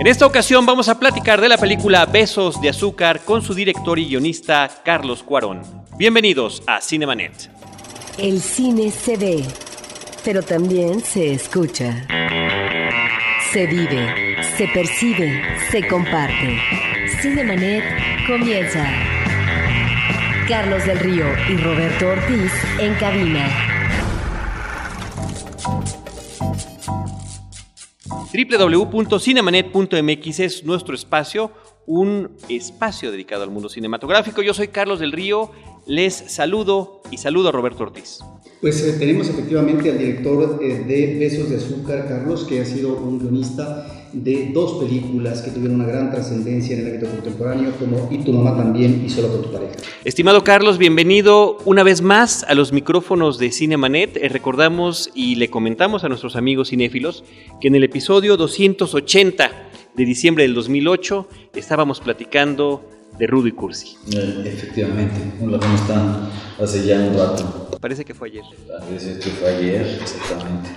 En esta ocasión vamos a platicar de la película Besos de Azúcar con su director y guionista Carlos Cuarón. Bienvenidos a Cinemanet. El cine se ve, pero también se escucha. Se vive, se percibe, se comparte. Cinemanet comienza. Carlos del Río y Roberto Ortiz en cabina. www.cinemanet.mx es nuestro espacio, un espacio dedicado al mundo cinematográfico. Yo soy Carlos del Río, les saludo y saludo a Roberto Ortiz. Pues eh, tenemos efectivamente al director eh, de Besos de Azúcar, Carlos, que ha sido un guionista de dos películas que tuvieron una gran trascendencia en el ámbito contemporáneo, como Y tu mamá también y Solo con tu pareja. Estimado Carlos, bienvenido una vez más a los micrófonos de Cinemanet. Eh, recordamos y le comentamos a nuestros amigos cinéfilos que en el episodio 280 de diciembre del 2008 estábamos platicando de Rudo y Cursi. Eh, efectivamente, hola, ¿cómo están? Hace ya un rato. Parece que fue ayer. Parece que fue ayer, exactamente.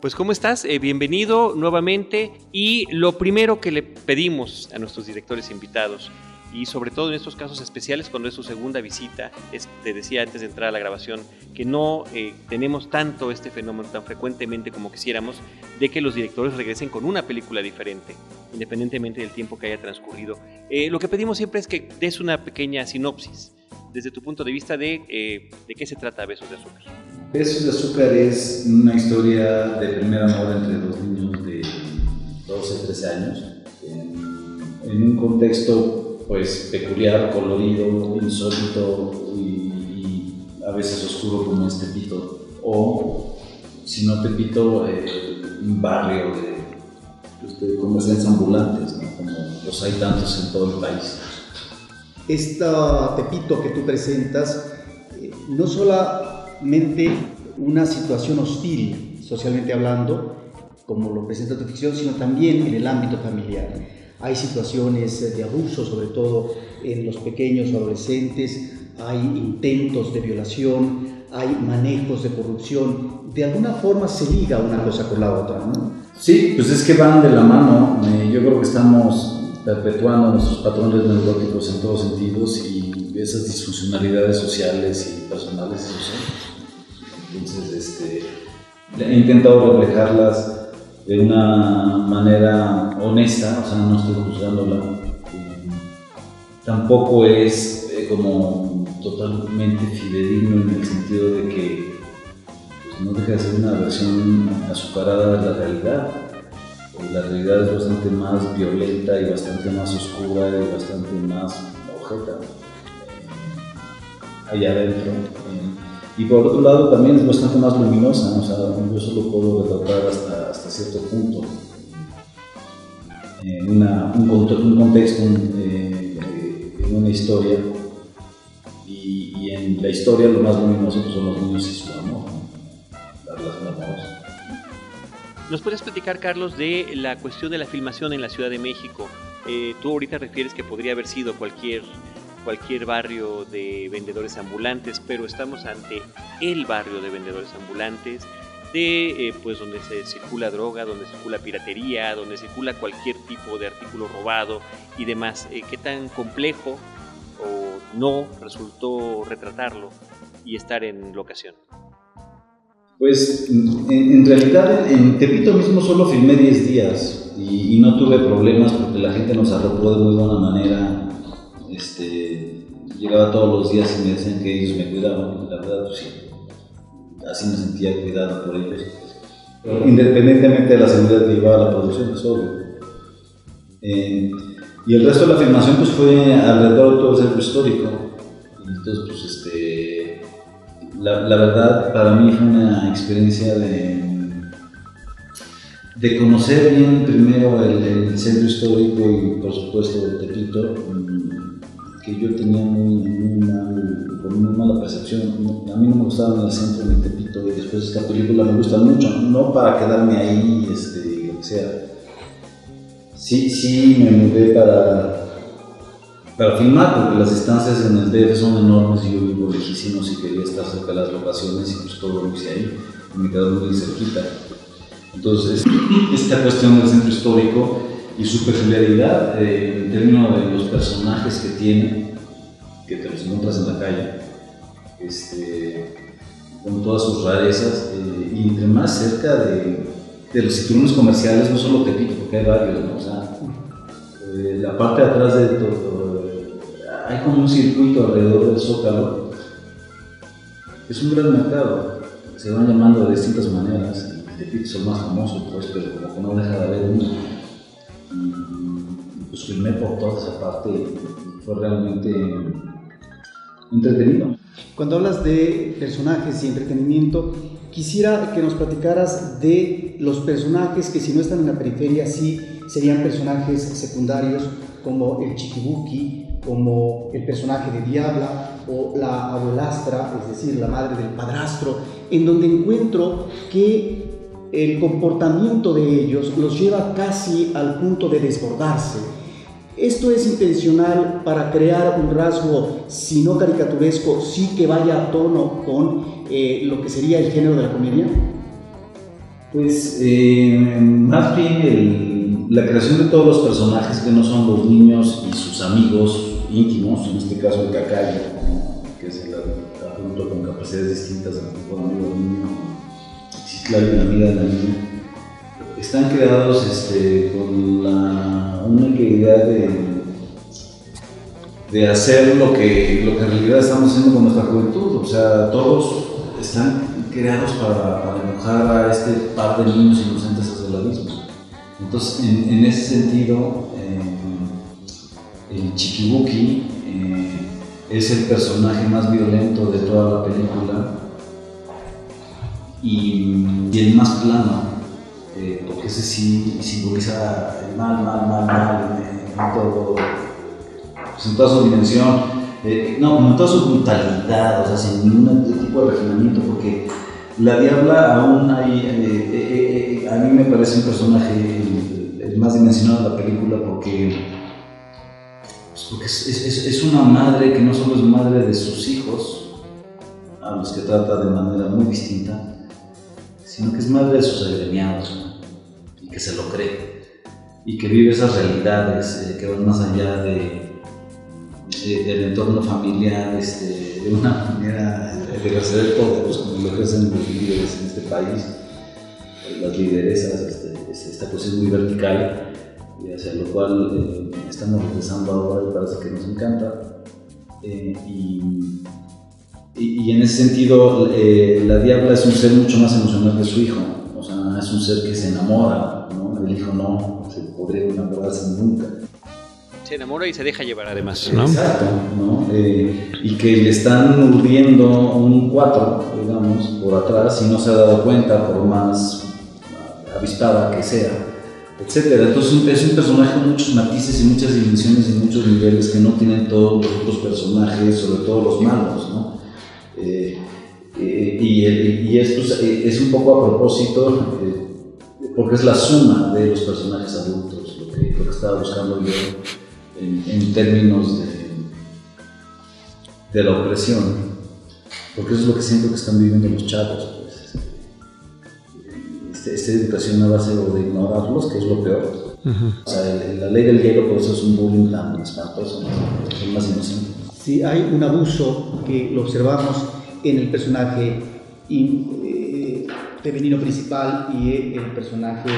Pues ¿cómo estás? Eh, bienvenido nuevamente y lo primero que le pedimos a nuestros directores invitados y sobre todo en estos casos especiales cuando es su segunda visita, es, te decía antes de entrar a la grabación que no eh, tenemos tanto este fenómeno tan frecuentemente como quisiéramos de que los directores regresen con una película diferente, independientemente del tiempo que haya transcurrido. Eh, lo que pedimos siempre es que des una pequeña sinopsis desde tu punto de vista de, eh, de qué se trata Besos de Azúcar. Besos de Azúcar es una historia de primer amor entre dos niños de 12, 13 años, en, en un contexto pues peculiar, colorido, insólito y, y, a veces oscuro como es Tepito, o si no Tepito, eh, un barrio de, pues, de comerciantes ambulantes, ¿no? como los hay tantos en todo el país. Esta Tepito que tú presentas, eh, no solamente una situación hostil, socialmente hablando, como lo presenta tu ficción, sino también en el ámbito familiar hay situaciones de abuso, sobre todo en los pequeños adolescentes, hay intentos de violación, hay manejos de corrupción. De alguna forma se liga una cosa con la otra, ¿no? Sí, pues es que van de la mano. Yo creo que estamos perpetuando nuestros patrones neuróticos en todos sentidos y esas disfuncionalidades sociales y personales. Entonces, este, he intentado reflejarlas de una manera honesta, o sea, no estoy juzgándola. Tampoco es eh, como totalmente fidedigno en el sentido de que pues, no deja de ser una versión azucarada de la realidad. La realidad es bastante más violenta y bastante más oscura y bastante más ojeta eh, allá adentro. Y por otro lado también es bastante más luminosa, o sea, yo solo puedo retratar hasta, hasta cierto punto. En una, un, un, contexto, eh, en una historia, y, y, en la historia lo más luminoso pues, son los niños y su amor, la relación amorosa. ¿Nos puedes platicar, Carlos, de la cuestión de la filmación en la Ciudad de México? Eh, tú ahorita refieres que podría haber sido cualquier cualquier barrio de vendedores ambulantes, pero estamos ante el barrio de vendedores ambulantes, de eh, pues donde se circula droga, donde circula piratería, donde circula cualquier tipo de artículo robado y demás. Eh, ¿Qué tan complejo o no resultó retratarlo y estar en locación? Pues en, realidad en Tepito mismo solo filmé 10 días y, y, no tuve problemas porque la gente nos arropó de muy buena manera. Este, llegaba todos los días y me decían que ellos me cuidaban, la verdad, pues sí, así me sentía cuidado por ellos. Independientemente de la seguridad que llevaba la producción, es obvio. Eh, y el resto de la filmación pues fue alrededor de todo el centro histórico. Entonces, pues este, la, la verdad para mí fue una experiencia de, de conocer bien primero el, el, centro histórico y por supuesto el Tepito, yo tenía muy, muy, mal, mala percepción. A mí no me gustaba el centro ni Tepito y después esta película me gusta mucho, no para quedarme ahí, este, lo que sea. Sí, sí me mudé para, para filmar porque las distancias en el DF son enormes y yo vivo lejísimos y quería estar cerca de las locaciones y pues todo lo hice ahí, me quedó muy cerquita. Entonces, esta cuestión del centro histórico y su peculiaridad eh, en términos de los personajes que tiene, que te los encuentras en la calle, este, con todas sus rarezas, eh, y entre más cerca de, de los cinturones comerciales, no solo Tepito, porque hay varios, ¿no? o sea, eh, la parte de atrás de todo, hay como un circuito alrededor del Zócalo, es un gran mercado, se van llamando de distintas maneras, Tepito es el más famoso, pues, pero como que no deja de haber uno. Y pues filmé por toda esa parte fue realmente entretenido. Cuando hablas de personajes y entretenimiento, quisiera que nos platicaras de los personajes que si no están en la periferia sí serían personajes secundarios como el Chiquibuki, como el personaje de Diabla o la abuelastra, es decir, la madre del padrastro, en donde encuentro que el comportamiento de ellos los lleva casi al punto de desbordarse. Esto es intencional para crear un rasgo, si no caricaturesco, sí que vaya a tono con eh, lo que sería el género de la comedia. Pues eh, más bien la creación de todos los personajes que no son los niños y sus amigos íntimos, en este caso el cacayo, que es el adulto con capacidades distintas al tipo de amigo niño, La amiga de la niña, están creados este, con la única idea de, de hacer lo que, lo que en realidad estamos haciendo con nuestra juventud, o sea, todos están creados para, para enojar a este par de niños inocentes hacia el abismo. Entonces, en, en ese sentido, eh, el Chikibuki eh, es el personaje más violento de toda la película y, el más plano, eh, porque ese sí simboliza el mal, mal, mal, mal en, todo, pues en toda su dimensión. Eh, no, en toda su brutalidad, o sea, sin ningún tipo de refinamiento, porque la Diabla aún hay, eh, a mí me parece un personaje el, más dimensionado de la película porque porque es, es, es, una madre que no solo es madre de sus hijos, a los que trata de manera muy distinta, sino que es madre de sus agremiados, y que se lo cree, y que vive esas realidades eh, que van más allá de, de, del entorno familiar, este, de una manera de poder, pues, como lo ejercen los líderes en este país, las lideresas, este, esta cuestión muy vertical y hacia lo cual eh, estamos regresando ahora y parece que nos encanta. Eh, y, y, en ese sentido, eh, la diabla es un ser mucho más emocional que su hijo, o sea, es un ser que se enamora, ¿no? el hijo no se podría enamorarse nunca. Se enamora y se deja llevar además, ¿no? Exacto, ¿no? y que le están urdiendo un cuatro, digamos, por atrás y no se ha dado cuenta por más avispada que sea etcétera. Entonces es un personaje con muchos matices y muchas dimensiones y muchos niveles que no tienen todos los otros personajes, sobre todo los malos, ¿no? Eh, eh, y, y, esto es, es, un poco a propósito, eh, porque es la suma de los personajes adultos, lo que, lo que estaba buscando yo en, en términos de, de la opresión, porque eso es lo que siento que están viviendo los chavos. Este, esta educación a base de ignorarlos, que es lo peor. Uh -huh. O sea, la ley del hielo, por eso es un bullying tan espantoso, es más inocente. Sí, hay un abuso que lo observamos en el personaje eh, femenino principal y el personaje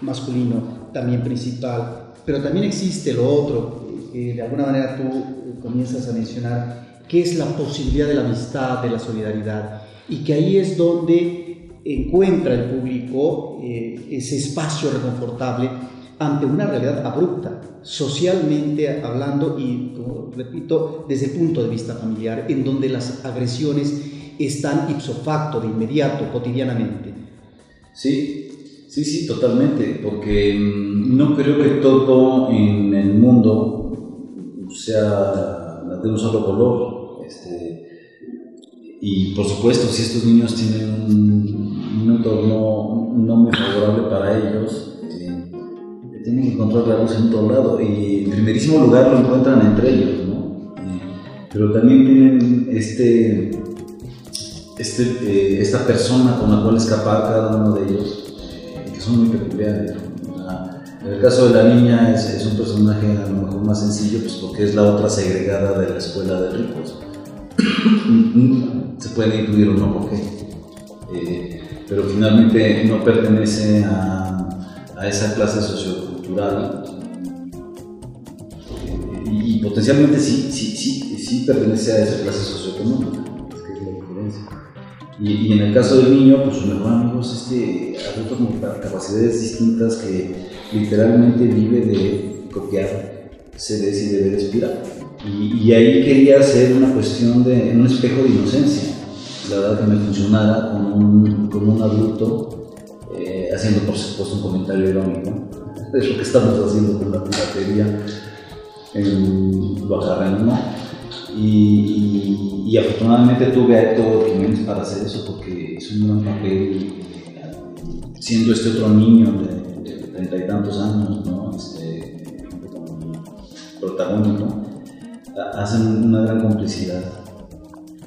masculino también principal, pero también existe lo otro, que de alguna manera tú comienzas a mencionar, que es la posibilidad de la amistad, de la solidaridad, y que ahí es donde encuentra el público eh, ese espacio reconfortable ante una realidad abrupta, socialmente hablando y, como repito, desde el punto de vista familiar, en donde las agresiones están ipso facto, de inmediato, cotidianamente. Sí, sí, sí, totalmente, porque no creo que todo en el mundo sea de un solo color. Este, y por supuesto, si estos niños tienen un, un entorno no muy favorable para ellos, tienen que encontrar la luz en todo lado. Y en primerísimo lugar lo encuentran entre ellos, ¿no? Eh, pero también tienen este, este, eh, esta persona con la cual escapar cada uno de ellos, que son muy peculiares. en el caso de la niña es, un personaje a lo mejor más sencillo, pues porque es la otra segregada de la escuela de ricos. Se puede incluir o no, porque eh, pero finalmente no pertenece a, a esa clase sociocultural y, potencialmente sí, sí, sí, sí pertenece a esa clase socioeconómica, es la diferencia. Y, y, en el caso del niño, pues su mejor amigo es este adulto con capacidades distintas que literalmente vive de copiar CDs y de ver espiral. Y, y, ahí quería hacer una cuestión de un espejo de inocencia la verdad que me funcionara con un, con un adulto, eh, haciendo por supuesto un comentario irónico, es lo que estamos haciendo con la piratería en Baja y, y, afortunadamente tuve a Héctor Jiménez para hacer eso porque es un gran papel, siendo este otro niño de treinta y tantos años, ¿no? este, protagónico, hacen una gran complicidad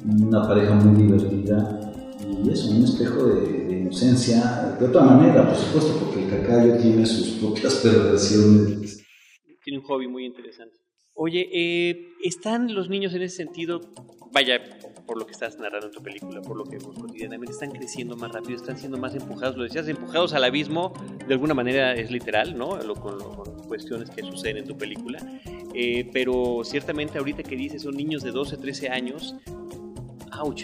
una pareja muy divertida y es un espejo de, inocencia, de otra manera, por supuesto, cacayo tiene sus propias perversiones. Tiene un hobby muy interesante. Oye, eh, ¿están los niños en ese sentido, vaya, por lo que estás narrando en tu película, por lo que vemos cotidianamente, están creciendo más rápido, están siendo más empujados, lo decías, empujados al abismo, de alguna manera es literal, ¿no? Lo, con, con, cuestiones que suceden en tu película, eh, pero ciertamente ahorita que dices son niños de 12, 13 años,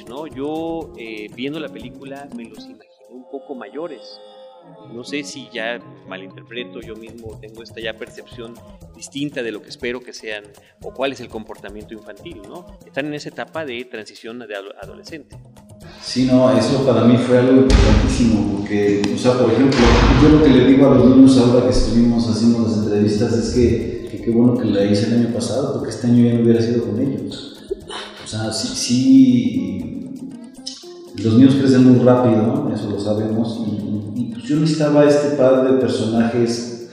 ¿no? Yo eh, viendo la película me los imaginé un poco mayores. No sé si ya malinterpreto, yo mismo tengo esta ya percepción distinta de lo que espero que sean o cuál es el comportamiento infantil, ¿no? Están en esa etapa de transición de adolescente. Sí, no, eso para mí fue algo importantísimo, porque, o sea, por ejemplo, yo lo que le digo a los niños ahora que estuvimos haciendo las entrevistas es que qué bueno que la hice el año pasado, porque este año ya no hubiera sido con ellos. O sea, sí, sí, los niños crecen muy rápido, eso lo sabemos, y, pues yo necesitaba este par de personajes,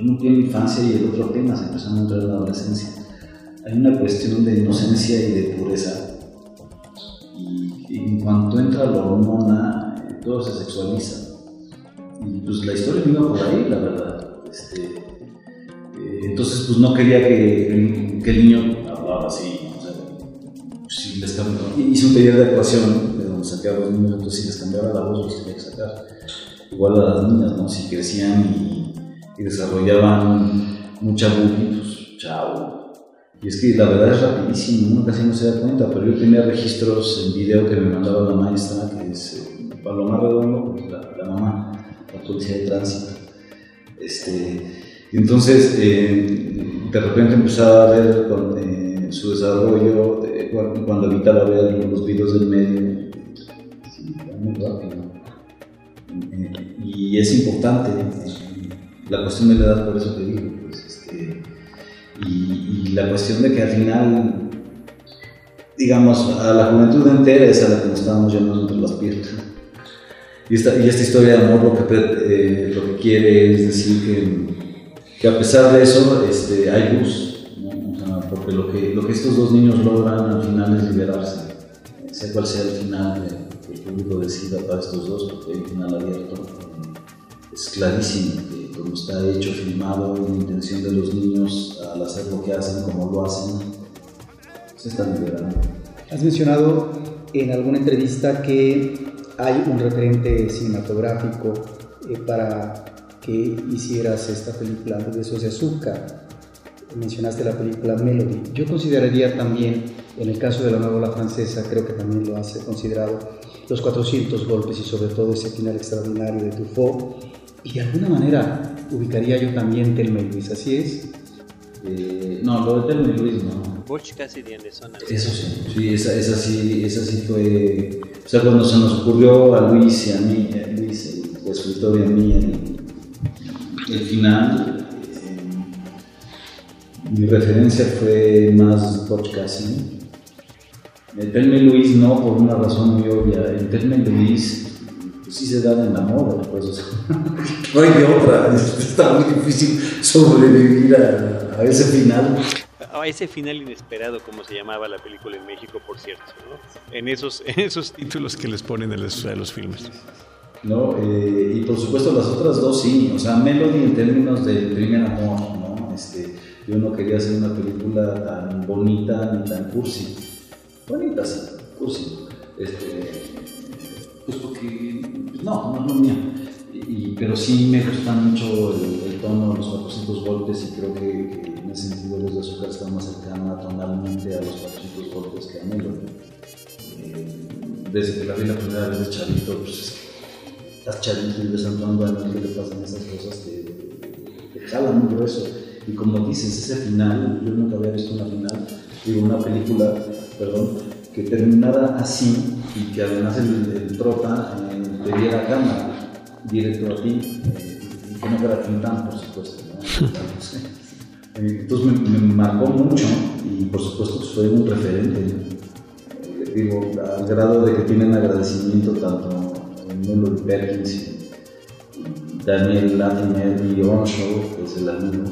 uno tiene infancia y el otro apenas empezando a entrar en la adolescencia. Hay una cuestión de inocencia y de pureza, y, en cuanto entra la hormona, todo se sexualiza. Y pues la historia iba por ahí, la verdad. Este, eh, entonces, pues no quería que, el niño hablara así hice un taller de actuación de a los niños, entonces si les cambiaba la voz los tenía que sacar. Igual a las niñas, ¿no? Si crecían y, desarrollaban mucha bullying, pues chao. Y es que la verdad es rapidísimo, uno casi no se da cuenta, pero yo tenía registros en video que me mandaba la maestra, que es eh, Paloma Redondo, la, la, mamá, la policía de tránsito. Este, entonces, eh, de repente empezaba a ver con, eh, su desarrollo cuando evitaba ver los videos del medio, Y es importante la cuestión de la edad, por eso te digo, pues, este, y, la cuestión de que al final, digamos, a la juventud entera es a la que nos estábamos llamando entre las piernas. Y esta, y esta historia de amor lo que, eh, lo que quiere es decir que, que a pesar de eso este, hay luz porque lo que, lo que estos dos niños logran al final es liberarse, sea cual sea el final que el público decida para estos dos, porque hay un final abierto. Es clarísimo que como está hecho, filmado, la intención de los niños al hacer lo que hacen, como lo hacen, se están liberando. Has mencionado en alguna entrevista que hay un referente cinematográfico eh, para que hicieras esta película de de Azúcar mencionaste la película Melody. Yo consideraría también, en el caso de la novela francesa, creo que también lo has considerado, los 400 golpes y sobre todo ese final extraordinario de Truffaut. Y de alguna manera ubicaría yo también Telma y Luis, ¿así es? Eh, no, lo de Telma y Luis no. Eso sí, sí esa, esa, sí, esa sí fue... O sea, cuando se nos ocurrió a Luis y a mí, a Luis, el escritor y a mí, el, el final, mi referencia fue más Butch Cassidy. El Telme Luis no, por una razón muy obvia. El Telme Luis pues, sí se da en la moda, pues, no hay de otra. Está muy difícil sobrevivir a, ese final. A ese final inesperado, como se llamaba la película en México, por cierto, ¿no? en, esos, en esos títulos que les ponen en los, los filmes. ¿no? Eh, y por supuesto las otras dos sí, o sea, Melody en términos del primer amor, ¿no? Este, yo no quería hacer una película tan bonita ni tan cursi. Bonita, sí, cursi. Este, pues porque, pues no, no es lo mío. Pero sí me gusta mucho el, tono, los 400 golpes y creo que, en ese sentido los de azúcar está más cercana tonalmente a los 400 golpes que a Melody. Eh, desde que la vi la primera vez de Chavito, pues estás chavito y ves a Antoine que le pasan esas cosas que te jalan muy grueso y como dices, ese final, yo nunca había visto una final, digo, una película, perdón, que terminara así y que además el, el trota eh, te diera cámara directo a ti eh, y que no fuera Tintán, por supuesto. Entonces me, marcó mucho y por supuesto pues, fue un referente. Eh, digo, al grado de que tienen agradecimiento tanto Melody Perkins y Daniel Latimer y Onshaw, que es el amigo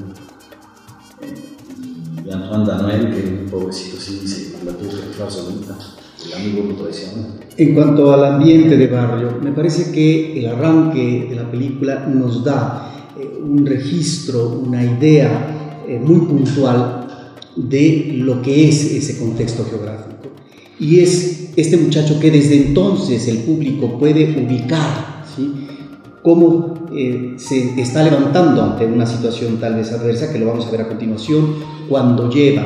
y Antoine Daniel, que pobrecito sí dice, la tuvo que solita, el amigo lo traiciona. En cuanto al ambiente de barrio, me parece que el arranque de la película nos da eh, un registro, una idea eh, muy puntual de lo que es ese contexto geográfico. Y es este muchacho que desde entonces el público puede ubicar, ¿sí? Cómo eh, se está levantando ante una situación tal vez adversa, que lo vamos a ver a continuación, cuando lleva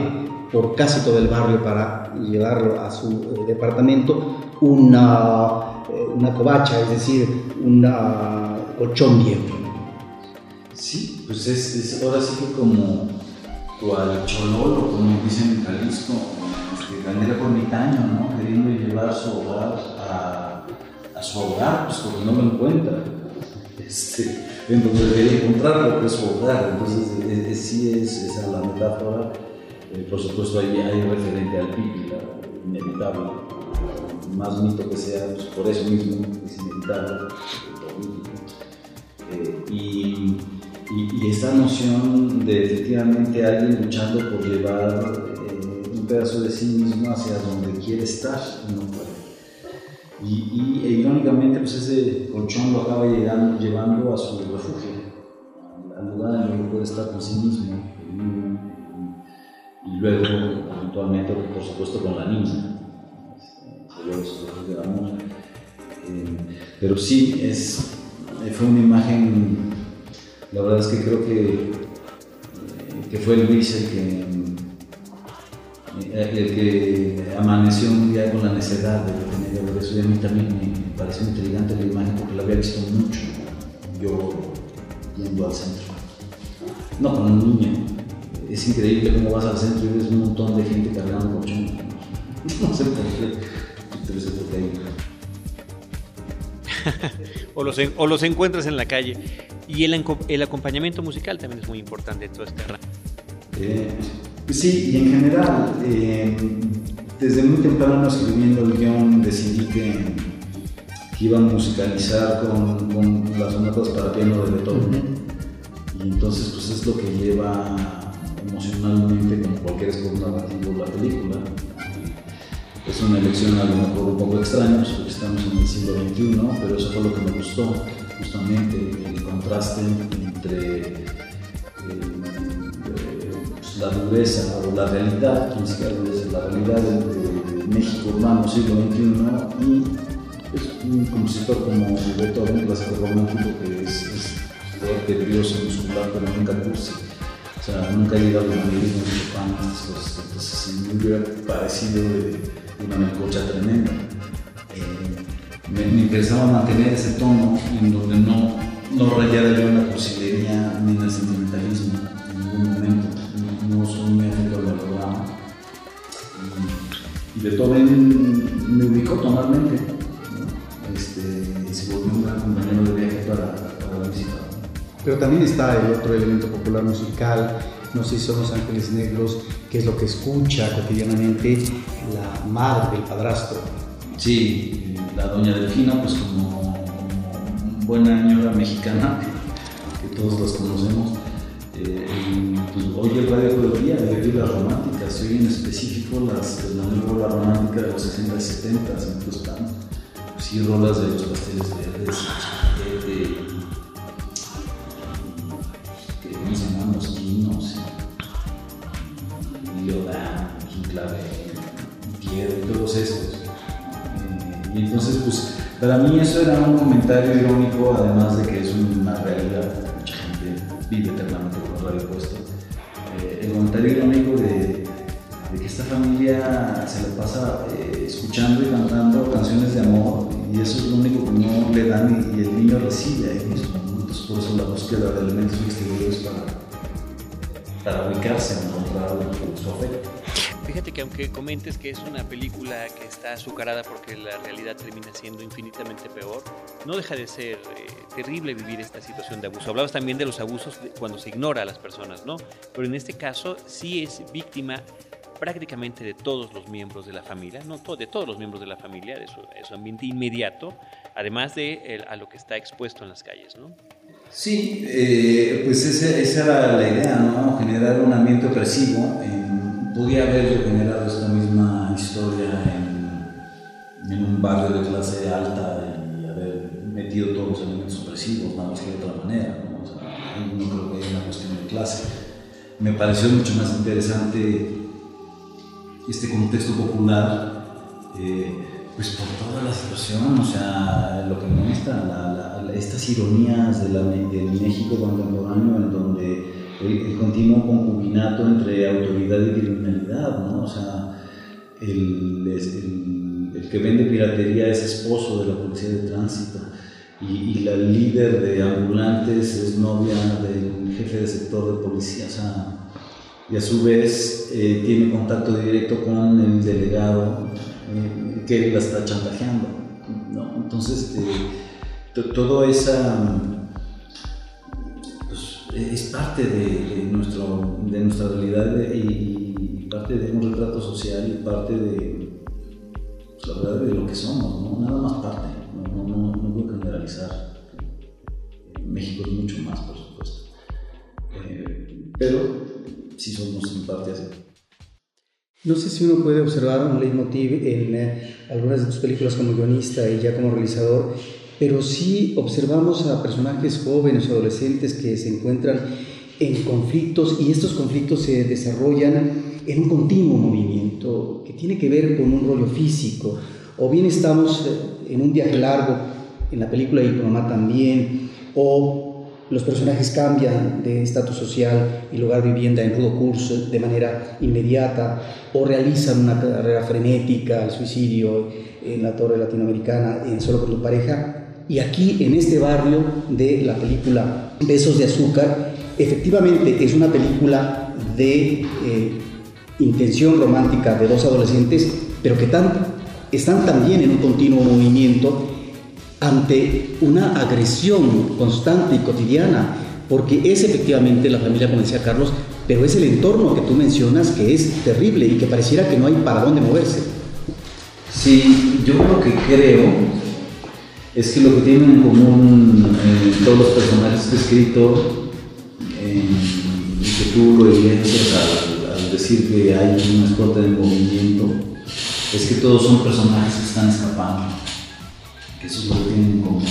por casi todo el barrio para llevarlo a su eh, departamento una, eh, una covacha, es decir, un colchón viejo. Sí, pues es, ahora sí que como cual chololo, como dicen en Jalisco, este, por ermitaño, ¿no? queriendo llevar su hogar a, a su hogar, pues porque no lo encuentra este, en donde debería encontrar lo que es hogar. Entonces, e, e, sí es esa la metáfora. Eh, por supuesto, hay referente al pipi, inevitable. Más mito que sea, pues, por eso mismo es inevitable. Eh, y, y, esta noción de efectivamente alguien luchando por llevar eh, un pedazo de sí mismo hacia donde quiere estar no Y, e irónicamente, pues ese colchón lo acaba llevando a su refugio, al lugar en donde puede estar con sí mismo. Y, luego, eventualmente, por supuesto, con la niña. de amor. Eh, pero sí, es, fue una imagen, la verdad es que creo que, que fue Luis el que, el que amaneció un día con la necedad de eso y a mí también me pareció intrigante la imagen porque la había visto mucho yo yendo al centro. No, con un niño. Es increíble cómo vas al centro y ves un montón de gente cargando colchón. No sé por qué. Pero o, los o los encuentras en la calle. Y el, el acompañamiento musical también es muy importante en todo este rango. Eh, sí, y en general, eh, desde muy temprano escribiendo el guion decidí que, iba a musicalizar con, con, las notas para piano de Beethoven. Y entonces pues es lo que lleva emocionalmente como cualquier score narrativo la película. Es una elección a lo mejor un poco extraña pues, porque estamos en el siglo XXI, pero eso fue lo que me gustó, justamente el contraste entre la dureza o la realidad, desde la realidad de, México urbano siglo XXI y pues, un compositor como Beethoven, clásico romántico, que es, es fuerte, brioso, muscular, pero nunca cursi. O sea, nunca ha llegado al de Chopin, estas cosas. Entonces, me hubiera parecido de, una melcocha tremenda. Eh, me, me, interesaba mantener ese tono en donde no, no rayara yo en la cursilería ni en el sentimentalismo en ningún momento muy afecto al programa. Y, Beethoven me ubicó totalmente. Este, se volvió un gran compañero de viaje para, para la visita. Pero también está el otro elemento popular musical, no sé si son los ángeles negros, que es lo que escucha cotidianamente la madre del padrastro. Sí, la doña Delfina, pues como, buena señora mexicana, que todos las conocemos, pues, hoy el radio de las románticas, y hoy en específico las, la nueva romántica de los 60 y 70 en sí, rolas de los pasteles verdes, de, ¿cómo se llaman? Los quinos, Leodán, Clave, Piedra y todos estos. Eh, y entonces, pues, para mí eso era un comentario irónico, además de que es una realidad, mucha gente vive eternamente con el radio puesto. Eh, el comentario de, de, que esta familia se la pasa eh, escuchando y cantando canciones de amor y eso es lo único que no le dan y, el niño recibe ahí mismo. Entonces, por eso la búsqueda de elementos exteriores para, para ubicarse, encontrar su afecto. Fíjate que aunque comentes que es una película que está azucarada porque la realidad termina siendo infinitamente peor, no deja de ser eh, terrible vivir esta situación de abuso. Hablabas también de los abusos cuando se ignora a las personas, ¿no? Pero en este caso sí es víctima prácticamente de todos los miembros de la familia, no de todos los miembros de la familia, de su, ambiente inmediato, además de a lo que está expuesto en las calles, ¿no? Sí, eh, pues esa, era la idea, ¿no? Generar un ambiente opresivo. Podía haber generado esta misma historia en, un barrio de clase alta y haber metido todos los elementos opresivos, nada más que de otra manera, ¿no? Creo que haya una cuestión de clase. Me pareció mucho más interesante este contexto popular, eh, pues por toda la situación, o sea, lo que muestra, estas ironías de la, del México contemporáneo en donde el, continuo concubinato entre autoridad y criminalidad, ¿no? O sea, el, que vende piratería es esposo de la policía de tránsito y, la líder de ambulantes es novia del jefe de sector de policía, y a su vez eh, tiene contacto directo con el delegado eh, que la está chantajeando. ¿no? Entonces, eh, todo esa pues, es parte de, nuestro, de nuestra realidad y, parte de un retrato social y parte de, pues, la verdad, de lo que somos, ¿no? nada más parte, no, no, no, puedo generalizar. México es mucho más, por supuesto. pero si somos en parte así. No sé si uno puede observar un leitmotiv en eh, algunas de tus películas como guionista y ya como realizador, pero sí observamos a personajes jóvenes o adolescentes que se encuentran en conflictos y estos conflictos se desarrollan en un continuo movimiento que tiene que ver con un rollo físico. O bien estamos eh, en un viaje largo, en la película y mamá también, o los personajes cambian de estatus social y lugar de vivienda en rudo curso de manera inmediata o realizan una carrera frenética, el suicidio en la torre latinoamericana, Solo con tu pareja. Y aquí, en este barrio de la película Besos de Azúcar, efectivamente es una película de eh, intención romántica de dos adolescentes, pero que están también en un continuo movimiento ante una agresión constante y cotidiana, porque es efectivamente la familia, como decía Carlos, pero es el entorno que tú mencionas que es terrible y que pareciera que no hay para dónde moverse. Sí, yo lo que creo es que lo que tienen en común eh, todos los personajes que he escrito, eh, y que tú lo evidencias al, decir que hay una escuela de movimiento, es que todos son personajes que están escapando eso es lo que tienen en común.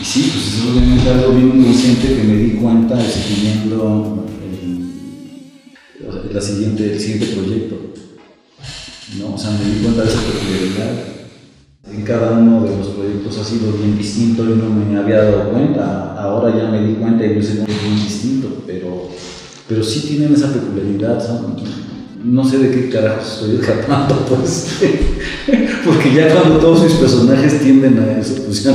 Y sí, pues eso es obviamente algo bien inconsciente que me di cuenta escribiendo el, la siguiente, el siguiente proyecto. ¿no? O sea, me di cuenta de esa peculiaridad. En cada uno de los proyectos ha sido bien distinto y no me había dado cuenta. Ahora ya me di cuenta y yo sé que es bien distinto, pero, pero sí tienen esa peculiaridad. No sé de qué carajo estoy escapando, pues. Porque ya cuando todos mis personajes tienden a eso, pues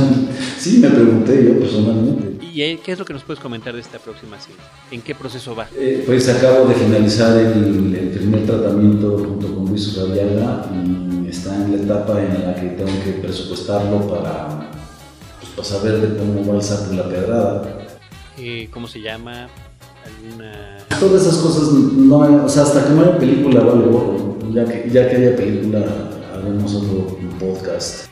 sí me pregunté yo personalmente. ¿Y qué es lo que nos puedes comentar de esta próxima serie? ¿En qué proceso va? Eh, pues acabo de finalizar el, primer tratamiento junto con Luis Uraviaga y está en la etapa en la que tengo que presupuestarlo para, pues, para saber de cómo va a salir la pedrada. Eh, ¿Cómo se llama? Todas esas cosas, no, o sea, hasta que no haya película vale gorro. Ya que, ya que haya película, haremos otro podcast.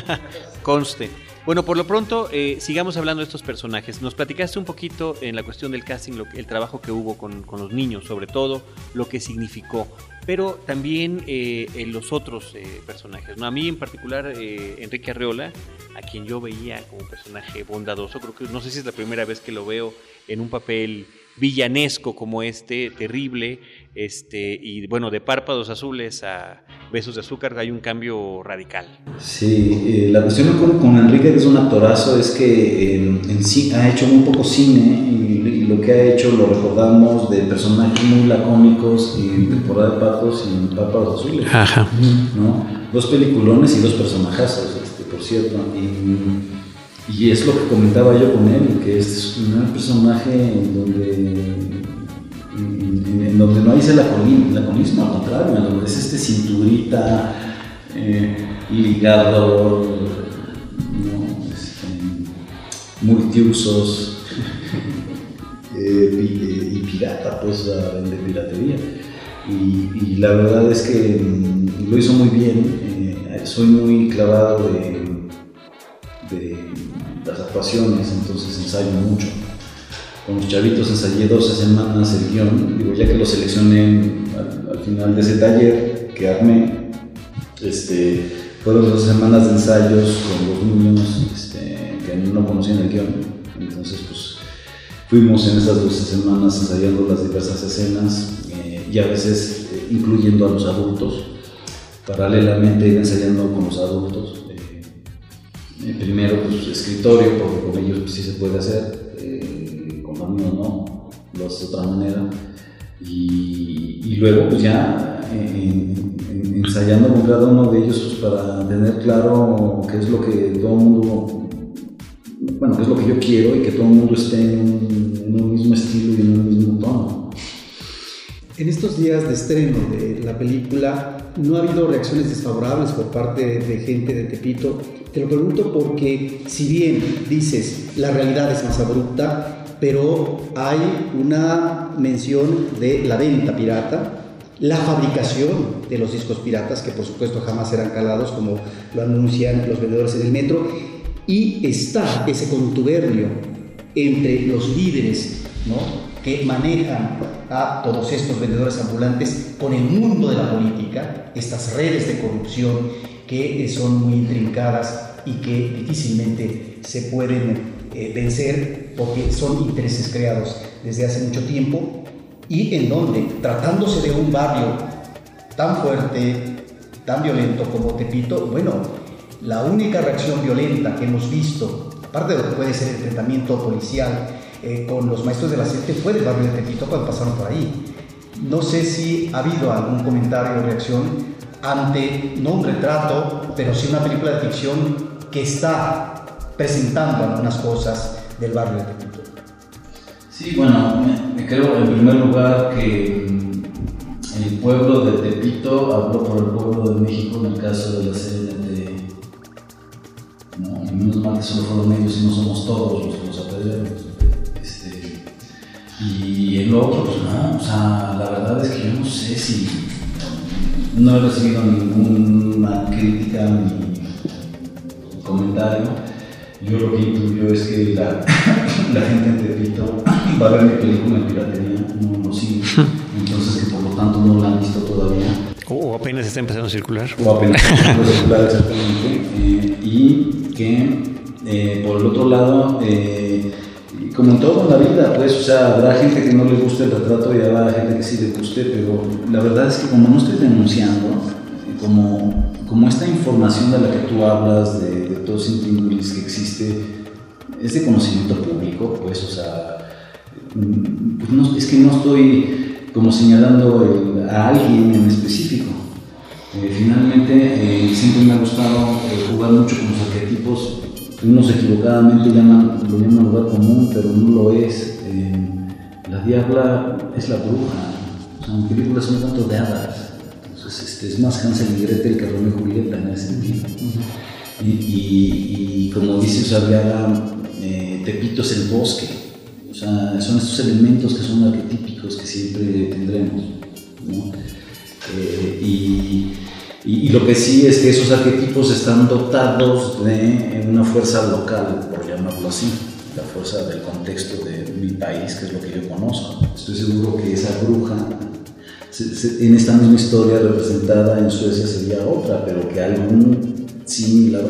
Conste. Bueno, por lo pronto, eh, sigamos hablando de estos personajes. Nos platicaste un poquito en la cuestión del casting, lo, el trabajo que hubo con, con, los niños, sobre todo, lo que significó, pero también eh, en los otros eh, personajes. ¿no? A mí en particular, eh, Enrique Arreola, a quien yo veía como un personaje bondadoso, creo que no sé si es la primera vez que lo veo en un papel villanesco como este, terrible, este, y bueno, de párpados azules a besos de azúcar hay un cambio radical. Sí, eh, la cuestión con, con, Enrique, que es un actorazo, es que en, en sí ha hecho muy poco cine y, y, lo que ha hecho lo recordamos de personajes muy lacónicos y en temporada de patos y en párpados azules. Ajá. ¿no? Dos peliculones y dos personajazos, este, por cierto. Y, y es lo que comentaba yo con él, que es un personaje en donde, en, donde no hay laconismo, al contrario, en donde es este cinturita, eh, ligado, ¿no? este, multiusos eh, y, pirata, pues, de piratería. Y, la verdad es que lo hizo muy bien, eh, soy muy clavado de las actuaciones, entonces ensayo mucho. Con los chavitos ensayé 12 semanas el guion, digo, ya que lo seleccioné al, al final de ese taller que armé, este, fueron dos semanas de ensayos con los niños este, que no conocían el guion. Entonces, pues fuimos en esas 12 semanas ensayando las diversas escenas eh, y a veces eh, incluyendo a los adultos. Paralelamente ensayando con los adultos primero pues escritorio, porque con ellos pues, sí se puede hacer, eh, con niños no, lo hace de otra manera. Y, luego pues ya en, en, ensayando con cada uno de ellos pues, para tener claro qué es lo que todo el mundo, bueno, qué es lo que yo quiero y que todo el mundo esté en un, mismo estilo y en un mismo. En estos días de estreno de la película, ¿no ha habido reacciones desfavorables por parte de gente de Tepito? Te lo pregunto porque si bien dices la realidad es más abrupta, pero hay una mención de la venta pirata, la fabricación de los discos piratas, que por supuesto jamás serán calados como lo anuncian los vendedores en el metro, y está ese contubernio entre los líderes ¿no? Que manejan a todos estos vendedores ambulantes con el mundo de la política, estas redes de corrupción que son muy intrincadas y que difícilmente se pueden eh, vencer porque son intereses creados desde hace mucho tiempo y en donde, tratándose de un barrio tan fuerte, tan violento como Tepito, bueno, la única reacción violenta que hemos visto, aparte de lo que puede ser el tratamiento policial eh, con los maestros de la CETE, fue del barrio de Tepito cuando pasaron por ahí. No sé si ha habido algún comentario o reacción ante, no un retrato, pero sí una película de ficción que está presentando algunas cosas del barrio de Tepito. Sí, bueno, creo en primer lugar que el pueblo de Tepito habló por el pueblo de México en el caso de la CNT. ¿no? Y menos mal que solo fueron ellos y no somos todos los que los apedreamos. Y el otro, pues no, o sea, la verdad es que yo no sé si no he recibido ninguna crítica ni comentario. Yo lo que intuyo es que la, la gente en Tepito va a ver mi película en piratería, no lo sigue. Entonces, que por lo tanto no la han visto todavía. O apenas está empezando a circular. O apenas está empezando a circular, exactamente. Eh, y que, eh, por el otro lado, eh, como en todo en la vida, pues, o sea, habrá gente que no le guste el retrato y habrá gente que sí le guste, pero la verdad es que como no estoy denunciando, como, como esta información de la que tú hablas, de, de todo ese intríngulis que existe, es de conocimiento público, pues, o sea, pues no, es que no estoy como señalando a alguien en específico. Eh, finalmente, eh, siempre me ha gustado eh, jugar mucho con los arquetipos unos equivocadamente llaman, lo llaman lugar común, pero no lo es. Eh, la diabla es la bruja. O sea, en películas son tanto de hadas. Entonces, este, es más Hansel y Gretel que Romeo y Julieta en ese sentido. Y, y, y, como dice Usabiaga, eh, Tepito es el bosque. O sea, son estos elementos que son arquetípicos que siempre tendremos. ¿no? Eh, y Y, lo que sí es que esos arquetipos están dotados de una fuerza local, por llamarlo así, la fuerza del contexto de mi país, que es lo que yo conozco. Estoy seguro que esa bruja en esta misma historia representada en Suecia sería otra, pero que algún similar.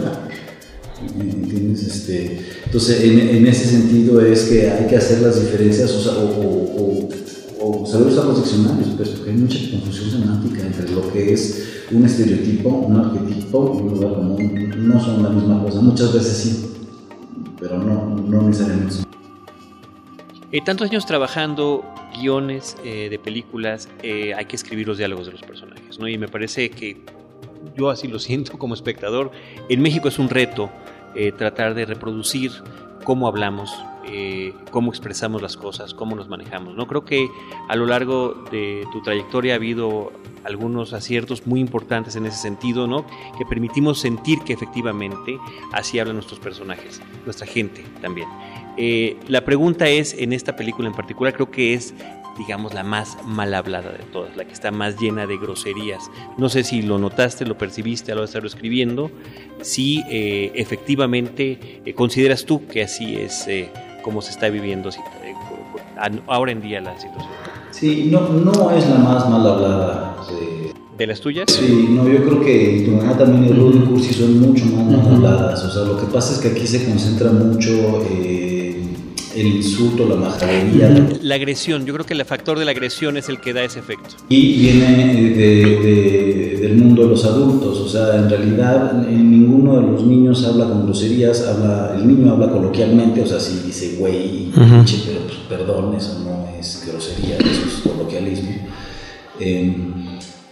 ¿Entiendes? Este, entonces, en, ese sentido es que hay que hacer las diferencias o, o, saber usar los diccionarios, pues, porque hay mucha confusión semántica entre lo que es un estereotipo, un arquetipo y un lugar común. No son la misma cosa, muchas veces sí, pero no, no necesariamente eh, tantos años trabajando guiones eh, de películas, eh, hay que escribir los diálogos de los personajes, ¿no? Y me parece que yo así lo siento como espectador. En México es un reto tratar de reproducir cómo hablamos, cómo expresamos las cosas, cómo nos manejamos. ¿no? Creo que a lo largo de tu trayectoria ha habido algunos aciertos muy importantes en ese sentido, ¿no? que permitimos sentir que efectivamente así hablan nuestros personajes, nuestra gente también. Eh, la pregunta es, en esta película en particular, creo que es, digamos, la más mal hablada de todas, la que está más llena de groserías. No sé si lo notaste, lo percibiste a de estarlo escribiendo, si eh, efectivamente eh, consideras tú que así es como se está viviendo ahora en día la situación. Sí, no, no es la más mal hablada. ¿De las tuyas? Sí, no, yo creo que tu mamá también y el Cursi son mucho más mal habladas. O sea, lo que pasa es que aquí se concentra mucho el insulto, la majadería. La agresión, yo creo que el factor de la agresión es el que da ese efecto. Y viene del mundo de los adultos, o sea, en realidad ninguno de los niños habla con groserías, habla, el niño habla coloquialmente, o sea, si dice güey, pinche, pero pues, perdón, eso no es grosería, eso es coloquialismo. Eh,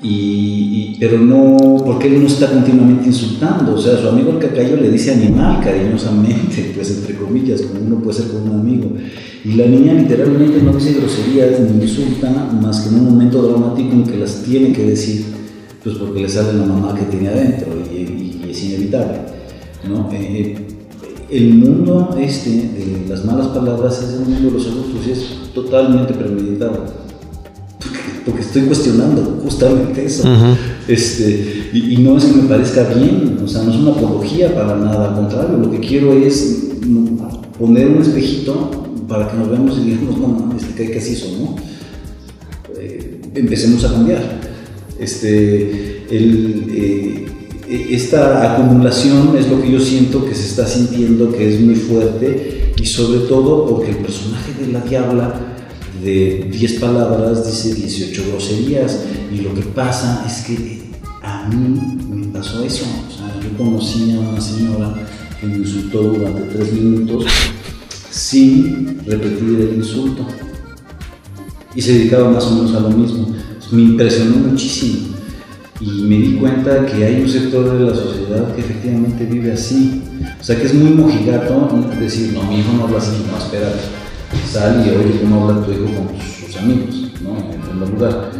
y, pero no, porque él no está continuamente insultando, o sea, su amigo el cacayo le dice animal cariñosamente, pues entre comillas, como uno puede ser con un amigo. Y la niña literalmente no dice groserías ni insulta más que en un momento dramático en que las tiene que decir, pues porque le sale la mamá que tiene adentro y, es inevitable. ¿no? Eh, eh, el mundo este de las malas palabras es el mundo de los y es totalmente premeditado porque estoy cuestionando justamente eso. este, y, no es que me parezca bien, o sea, no es una apología para nada, al contrario, lo que quiero es poner un espejito para que nos veamos y digamos, no, este, ¿qué, así son, no? Eh, empecemos a cambiar. Este, eh, esta acumulación es lo que yo siento que se está sintiendo, que es muy fuerte, y sobre todo porque el personaje de la diabla de 10 palabras dice 18 groserías y lo que pasa es que a mí me pasó eso. O sea, yo conocí a una señora que me insultó durante 3 minutos sin repetir el insulto y se dedicaba más o menos a lo mismo. Me impresionó muchísimo y me di cuenta que hay un sector de la sociedad que efectivamente vive así. O sea que es muy mojigato decir, no, mi hijo no habla así, no, espérate sal y oye cómo habla tu hijo con sus amigos, ¿no? En primer lugar.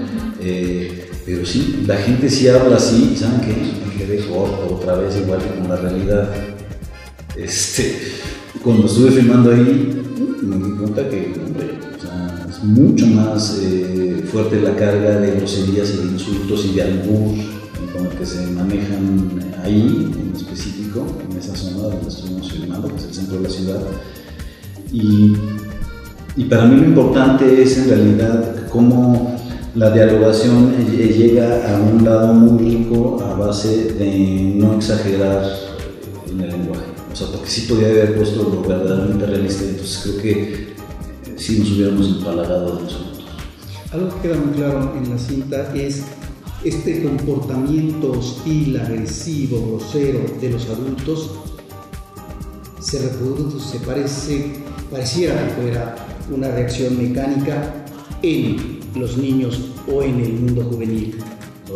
Eh, pero sí, la gente sí habla así, ¿saben qué? Me quedé corto otra vez, igual que con la realidad. Este, cuando estuve filmando ahí, me di cuenta que, hombre, mucho más eh, fuerte la carga de groserías y de insultos y de albur con el que se manejan ahí, en específico, en esa zona donde estuvimos filmando, que es el centro de la ciudad. Y y para mí lo importante es en realidad cómo la dialogación llega a un lado muy rico a base de no exagerar en el lenguaje. O sea, porque sí podía haber puesto lo verdaderamente realista, entonces creo que sí nos hubiéramos empalagado de nosotros. Algo que queda muy claro en la cinta es este comportamiento hostil, agresivo, grosero de los adultos se reproduce, se parece, pareciera que fuera una reacción mecánica en los niños o en el mundo juvenil.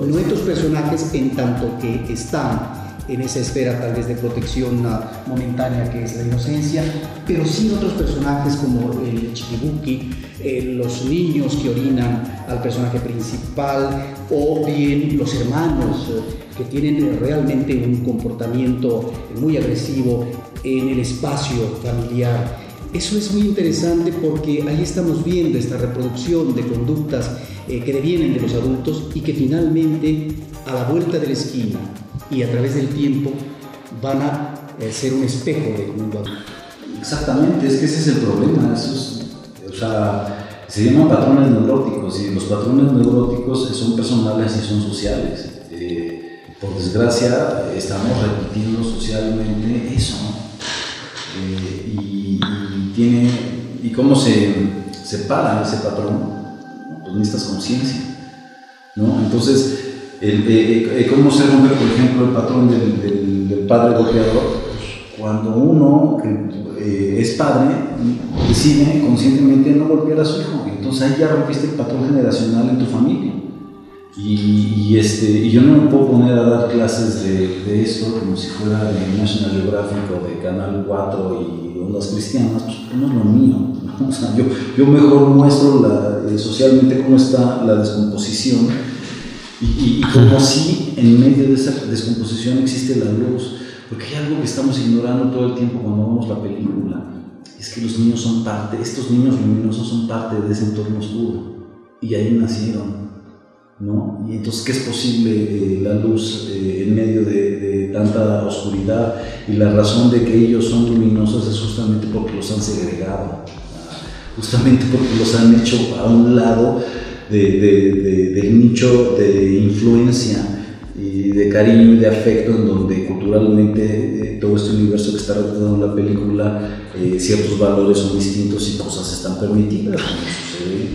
Nuestros personajes, en tanto que están en esa esfera tal vez de protección momentánea que es la inocencia, pero sí otros personajes como el chikibuki, eh, los niños que orinan al personaje principal o bien los hermanos eh, que tienen realmente un comportamiento muy agresivo en el espacio familiar. Eso es muy interesante porque ahí estamos viendo esta reproducción de conductas eh, que devienen de los adultos y que finalmente a la vuelta de la esquina y a través del tiempo van a eh, ser un espejo del mundo. Exactamente, es que ese es el problema. o sea, se llaman patrones neuróticos y los patrones neuróticos son personales y son sociales. Eh, por desgracia, estamos repitiendo socialmente eso. Eh, y, tiene, ¿Y cómo se separa ese patrón? Pues necesitas conciencia. ¿no? Entonces, ¿cómo se rompe, por ejemplo, el patrón del, del padre golpeador? cuando uno eh, es padre decide conscientemente no golpear a su hijo, entonces ahí ya rompiste el patrón generacional en tu familia. Y, este, y yo no me puedo poner a dar clases de, de, esto como si fuera de National Geographic o de Canal 4 y ondas cristianas, pues no es lo mío. O sea, yo, yo, mejor muestro la, eh, socialmente cómo está la descomposición y, y, y como si en medio de esa descomposición existe la luz. Porque hay algo que estamos ignorando todo el tiempo cuando vemos la película. Es que los niños son parte, estos niños luminosos son parte de ese entorno oscuro. Y ahí nacieron. ¿no? Y entonces, ¿qué es posible eh, la luz eh, en medio de, tanta oscuridad? Y la razón de que ellos son luminosos es justamente porque los han segregado. Justamente porque los han hecho a un lado del nicho de influencia y de cariño y de afecto en donde culturalmente eh, todo este universo que está retratado en la película, eh, ciertos valores son distintos y cosas están permitidas, como sucede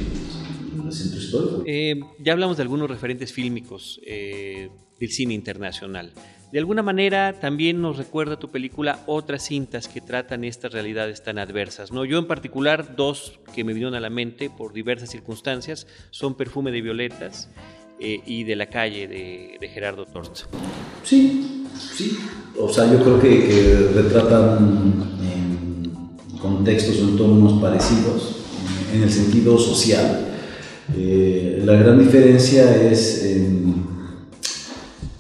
en el centro histórico. Eh, ya hablamos de algunos referentes fílmicos del cine internacional. De alguna manera también nos recuerda tu película otras cintas que tratan estas realidades tan adversas. ¿no? Yo en particular, dos que me vinieron a la mente por diversas circunstancias son Perfume de Violetas eh, y de la calle de, Gerardo Torto. Sí, sí. O sea, yo creo que, retratan contextos o entornos parecidos en el sentido social. Eh, la gran diferencia es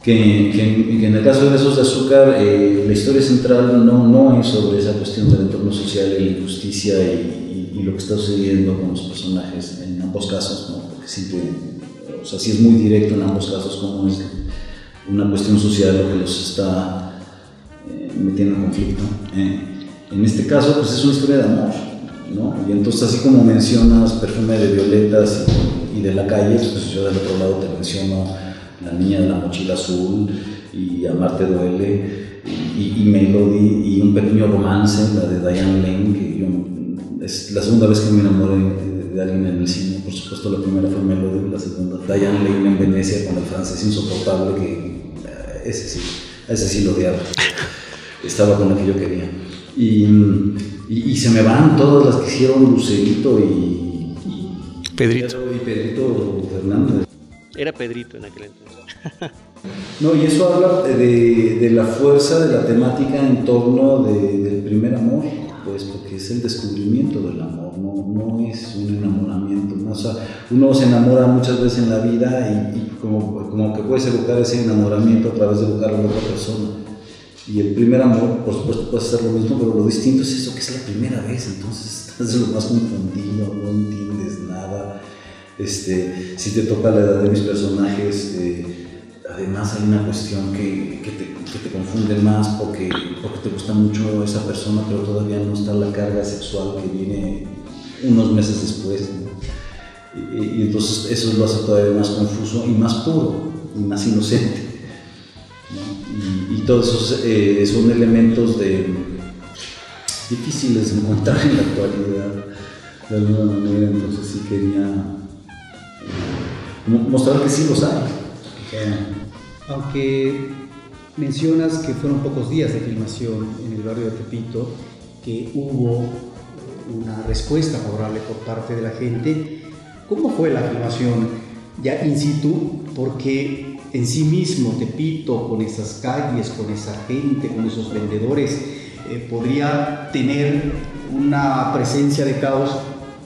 que, en el caso de Besos de Azúcar, eh, la historia central no, no es sobre esa cuestión del entorno social y la injusticia y, lo que está sucediendo con los personajes en ambos casos, ¿no? porque siempre o sea, sí es muy directo en ambos casos como es una cuestión social lo que los está eh, metiendo en conflicto. Eh, en este caso, pues es una historia de amor, ¿no? Y entonces, así como mencionas perfume de violetas y, de la calle, pues yo del otro lado te menciono La niña de la mochila azul y Amarte duele y, Melody y un pequeño romance, la de Diane Lane, que yo, es la segunda vez que me enamoré de alguien en el cine. Por supuesto, la primera fue Melody, la segunda Diane Lane en Venecia con el francés insoportable que eh, ese sí, ese sí lo odiaba. Estaba con lo que yo quería. Y, y, se me van todas las que hicieron Lucerito y, Pedrito. Y Pedrito Fernández. Era Pedrito en aquel entonces. No, y eso habla de, de, la fuerza de la temática en torno de, del primer amor, pues porque es el descubrimiento del amor, no, no es un enamoramiento. O sea, uno se enamora muchas veces en la vida y, como, como, que puedes evocar ese enamoramiento a través de evocar a otra persona. Y el primer amor, por supuesto, puede ser lo mismo, pero lo distinto es eso, que es la primera vez, entonces estás lo más confundido, no entiendes nada. Este, si te toca la edad de mis personajes, eh, además hay una cuestión que, que, te, confunde más porque, porque te gusta mucho esa persona, pero todavía no está la carga sexual que viene unos meses después. Y, entonces eso lo hace todavía más confuso y más puro y más inocente. Y, todos esos eh, son elementos difíciles de encontrar en la actualidad de alguna manera, entonces sí quería mostrar que sí los hay. Aunque mencionas que fueron pocos días de filmación en el barrio de Tepito, que hubo una respuesta favorable por parte de la gente. ¿Cómo fue la filmación ya in situ? Porque en sí mismo Tepito, con esas calles, con esa gente, con esos vendedores, eh, podría tener una presencia de caos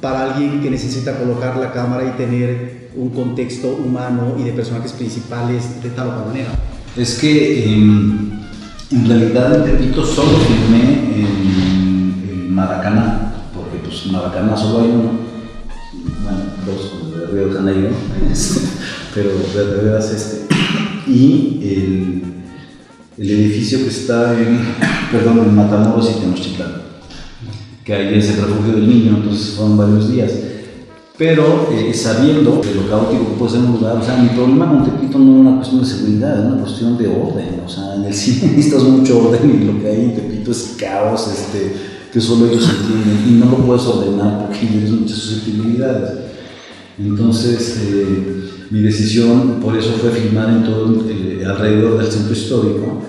para alguien que necesita colocar la cámara y tener un contexto humano y de personajes principales de tal o cual manera. Es que en realidad en Tepito solo filmé en, en Maracaná es una bacana, solo hay uno, bueno, dos de Río de Janeiro, pero de verdad este. Y el, el, edificio que está en, perdón, en Matamoros y Tenochtitlán, que ahí es el refugio del niño, entonces fueron varios días pero eh, sabiendo de lo caótico que puede ser o sea, mi problema con Tepito no es una cuestión de seguridad, es una cuestión de orden, o sea, en el cine necesitas mucho orden y lo que hay en Tepito es caos, este, que solo ellos entienden, y no lo puedes ordenar porque tienes muchas susceptibilidades. Entonces, eh, mi decisión por eso fue filmar en todo eh, alrededor del centro histórico,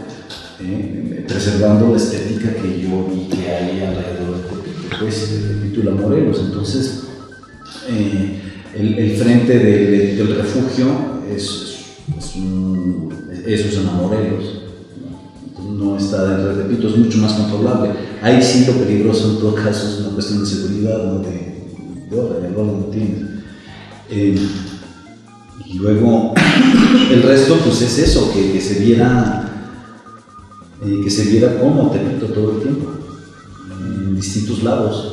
preservando la estética que yo vi que hay alrededor pues, de Tepito y la Morelos, entonces eh, el, frente del refugio es, es, un, esos Morelos. No está dentro de Tepito, es mucho más controlable. Ahí sí lo peligroso en todo caso es una cuestión de seguridad, ¿no? de, de orden, el orden tienes. Eh, y luego el resto pues es eso, que, que se viera eh, que se viera como Tepito todo el tiempo, en distintos lados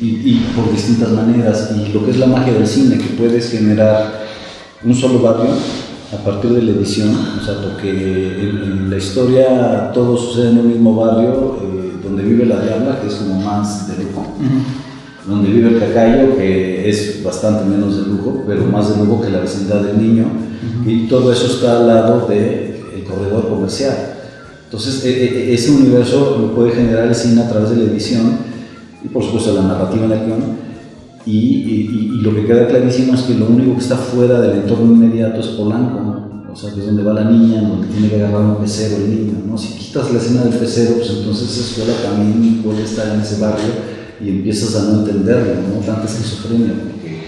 y, por distintas maneras. Y lo que es la magia del cine, que puedes generar un solo barrio a partir de la edición, o sea, porque en, la historia todo sucede en un mismo barrio, eh, donde vive la diabla, que es como más de lujo, donde vive el cacayo, que es bastante menos de lujo, pero más de lujo que la vecindad del niño, y todo eso está al lado del corredor comercial. Entonces, e, e, ese universo lo puede generar el cine a través de la edición y por supuesto la narrativa en la guion. Y, y, lo que queda clarísimo es que lo único que está fuera del entorno inmediato es Polanco, o sea, que es donde va la niña, donde tiene que agarrar un pecero el niño. ¿no? Si quitas la escena del pecero, pues entonces esa escuela también puede estar en ese barrio y empiezas a no entenderlo, ¿no? tanta esquizofrenia, porque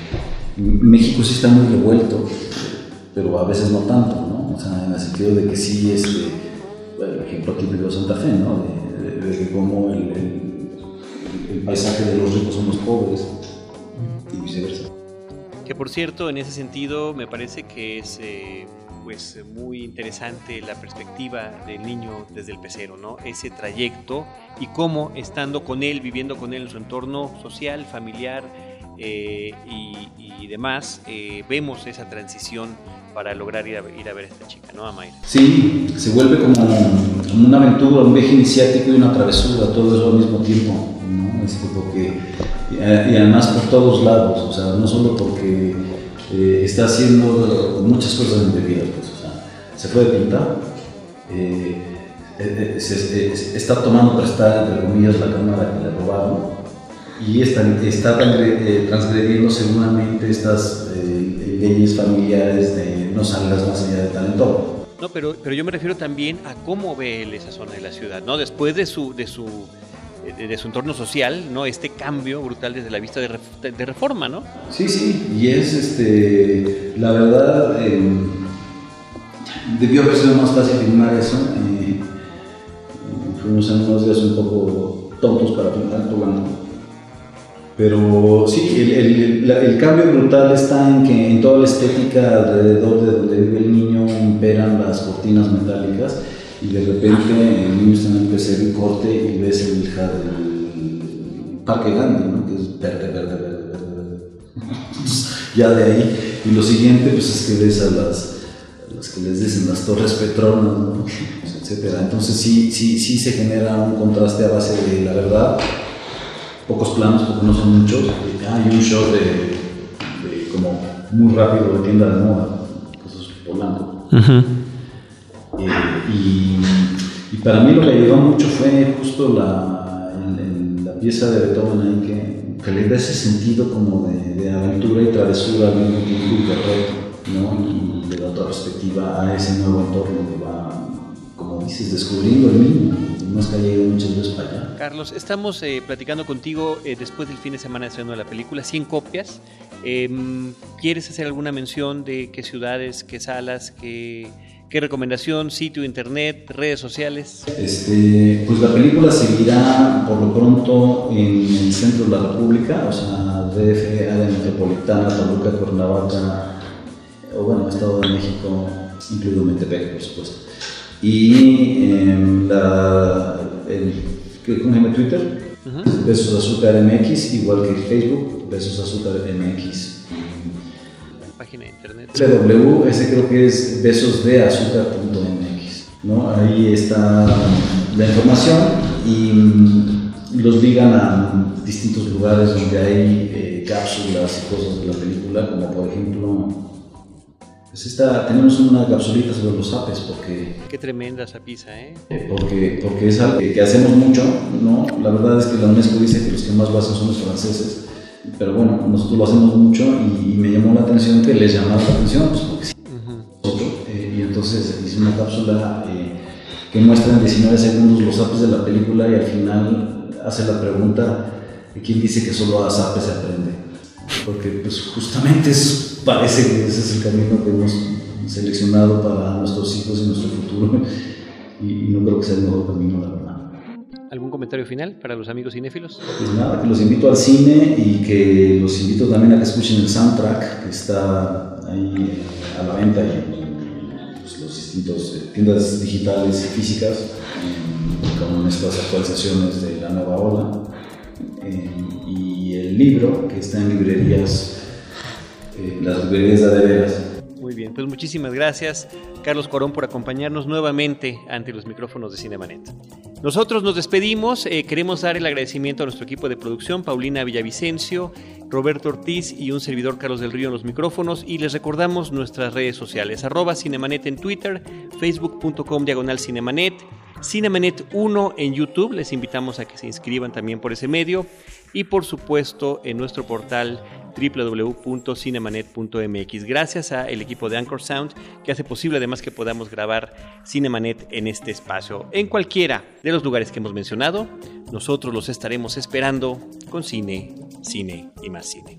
México sí está muy revuelto, pero a veces no tanto, ¿no? o sea, en el sentido de que sí, este, bueno, el ejemplo típico de Santa Fe, ¿no? de, de, de cómo el el paisaje de los ricos son los pobres y viceversa. Que por cierto, en ese sentido, me parece que es eh, pues muy interesante la perspectiva del niño desde el pecero, ¿no? Ese trayecto y cómo estando con él, viviendo con él en su entorno social, familiar eh, y, demás, eh, vemos esa transición para lograr ir a, ir a ver a esta chica, ¿no? A Sí, se vuelve como, una aventura, un viaje iniciático y una travesura, todo eso al mismo tiempo. Este, porque, y, además por todos lados, o sea, no solo porque eh, está haciendo muchas cosas indebidas, pues, o sea, se puede pintar, eh, eh, está tomando prestada, entre comillas, la cámara que le robaron y está, está transgrediendo seguramente estas leyes familiares de no salgas más allá de tal entorno. No, pero, pero yo me refiero también a cómo ve él esa zona de la ciudad, ¿no? Después de su, de su de, su entorno social, ¿no? Este cambio brutal desde la vista de, reforma, ¿no? Sí, sí, y es este, la verdad, eh, debió haber sido más fácil filmar eso. Eh, fuimos en unos días un poco tontos para filmar Tobando. Pero sí, el, el, cambio brutal está en que en toda la estética alrededor de donde vive el niño imperan las cortinas metálicas y de repente el niño está en el y corte y ves el, el Parque Gandhi, ¿no? que es verde, verde, verde, ya de ahí. Y lo siguiente pues es que ves a las, las que les dicen las torres Petronas, ¿no? etcétera. Entonces sí, sí, sí se genera un contraste a base de la verdad, pocos planos porque no son muchos. Hay un show de, de como muy rápido de tienda de moda, eso es Polanco. Eh, y, para mí lo que ayudó mucho fue justo la, la pieza de Beethoven ahí que, que, le da ese sentido como de, de aventura y travesura al mismo tiempo y de reto, ¿no? Y le da otra perspectiva a ese nuevo entorno que va, dices, descubriendo es que haya ido muchas veces para allá. Carlos, estamos eh, platicando contigo eh, después del fin de semana de la película, 100 copias. Em, ¿Quieres hacer alguna mención de qué ciudades, qué salas, qué ¿Qué recomendación? ¿Sitio, internet, redes sociales? Este, pues la película seguirá por lo pronto en el centro de la República, o sea, DF, área metropolitana, Toluca, Cuernavaca, o bueno, Estado de México, incluido Metepec, por supuesto. Y en la, el, ¿cómo se llama Twitter? Besos Azúcar MX, igual que Facebook, Besos Azúcar MX. Página de internet. www, ese creo que es besosdeazúcar.mx. ¿no? Ahí está la información y mm, los ligan a distintos lugares donde hay eh, cápsulas y cosas de la película, como por ejemplo pues esta, tenemos una capsulita sobre los apes porque... Qué tremenda esa pizza, ¿eh? Porque, porque es algo que, hacemos mucho, ¿no? La verdad es que la UNESCO dice que los que más lo hacen son los franceses, pero bueno, nosotros lo hacemos mucho y, me llamó la atención que les llamaba la atención, pues porque sí. Eh, y entonces hice una cápsula eh, que muestra en 19 segundos los apes de la película y al final hace la pregunta, ¿quién dice que solo a apes se aprende? Porque pues justamente es parece que ese es el camino que hemos seleccionado para nuestros hijos y nuestro futuro y, no creo que sea el mejor camino, la verdad. ¿Algún comentario final para los amigos cinéfilos? Pues nada, que los invito al cine y que los invito también a que escuchen el soundtrack que está ahí eh, a la venta en pues, los distintos eh, tiendas digitales y físicas con estas actualizaciones de la nueva ola y el libro que está en librerías eh, las librerías de veras. Muy bien, pues muchísimas gracias, Carlos Corón, por acompañarnos nuevamente ante los micrófonos de Cinemanet. Nosotros nos despedimos, eh, queremos dar el agradecimiento a nuestro equipo de producción, Paulina Villavicencio, Roberto Ortiz y un servidor Carlos del Río en los micrófonos y les recordamos nuestras redes sociales, arroba Cinemanet en Twitter, facebook.com diagonal Cinemanet, Cinemanet 1 en YouTube, les invitamos a que se inscriban también por ese medio y por supuesto en nuestro portal www.cinemanet.mx. Gracias al equipo de Anchor Sound que hace posible además que podamos grabar Cinemanet en este espacio. En cualquiera de los lugares que hemos mencionado, nosotros los estaremos esperando con cine, cine y más cine.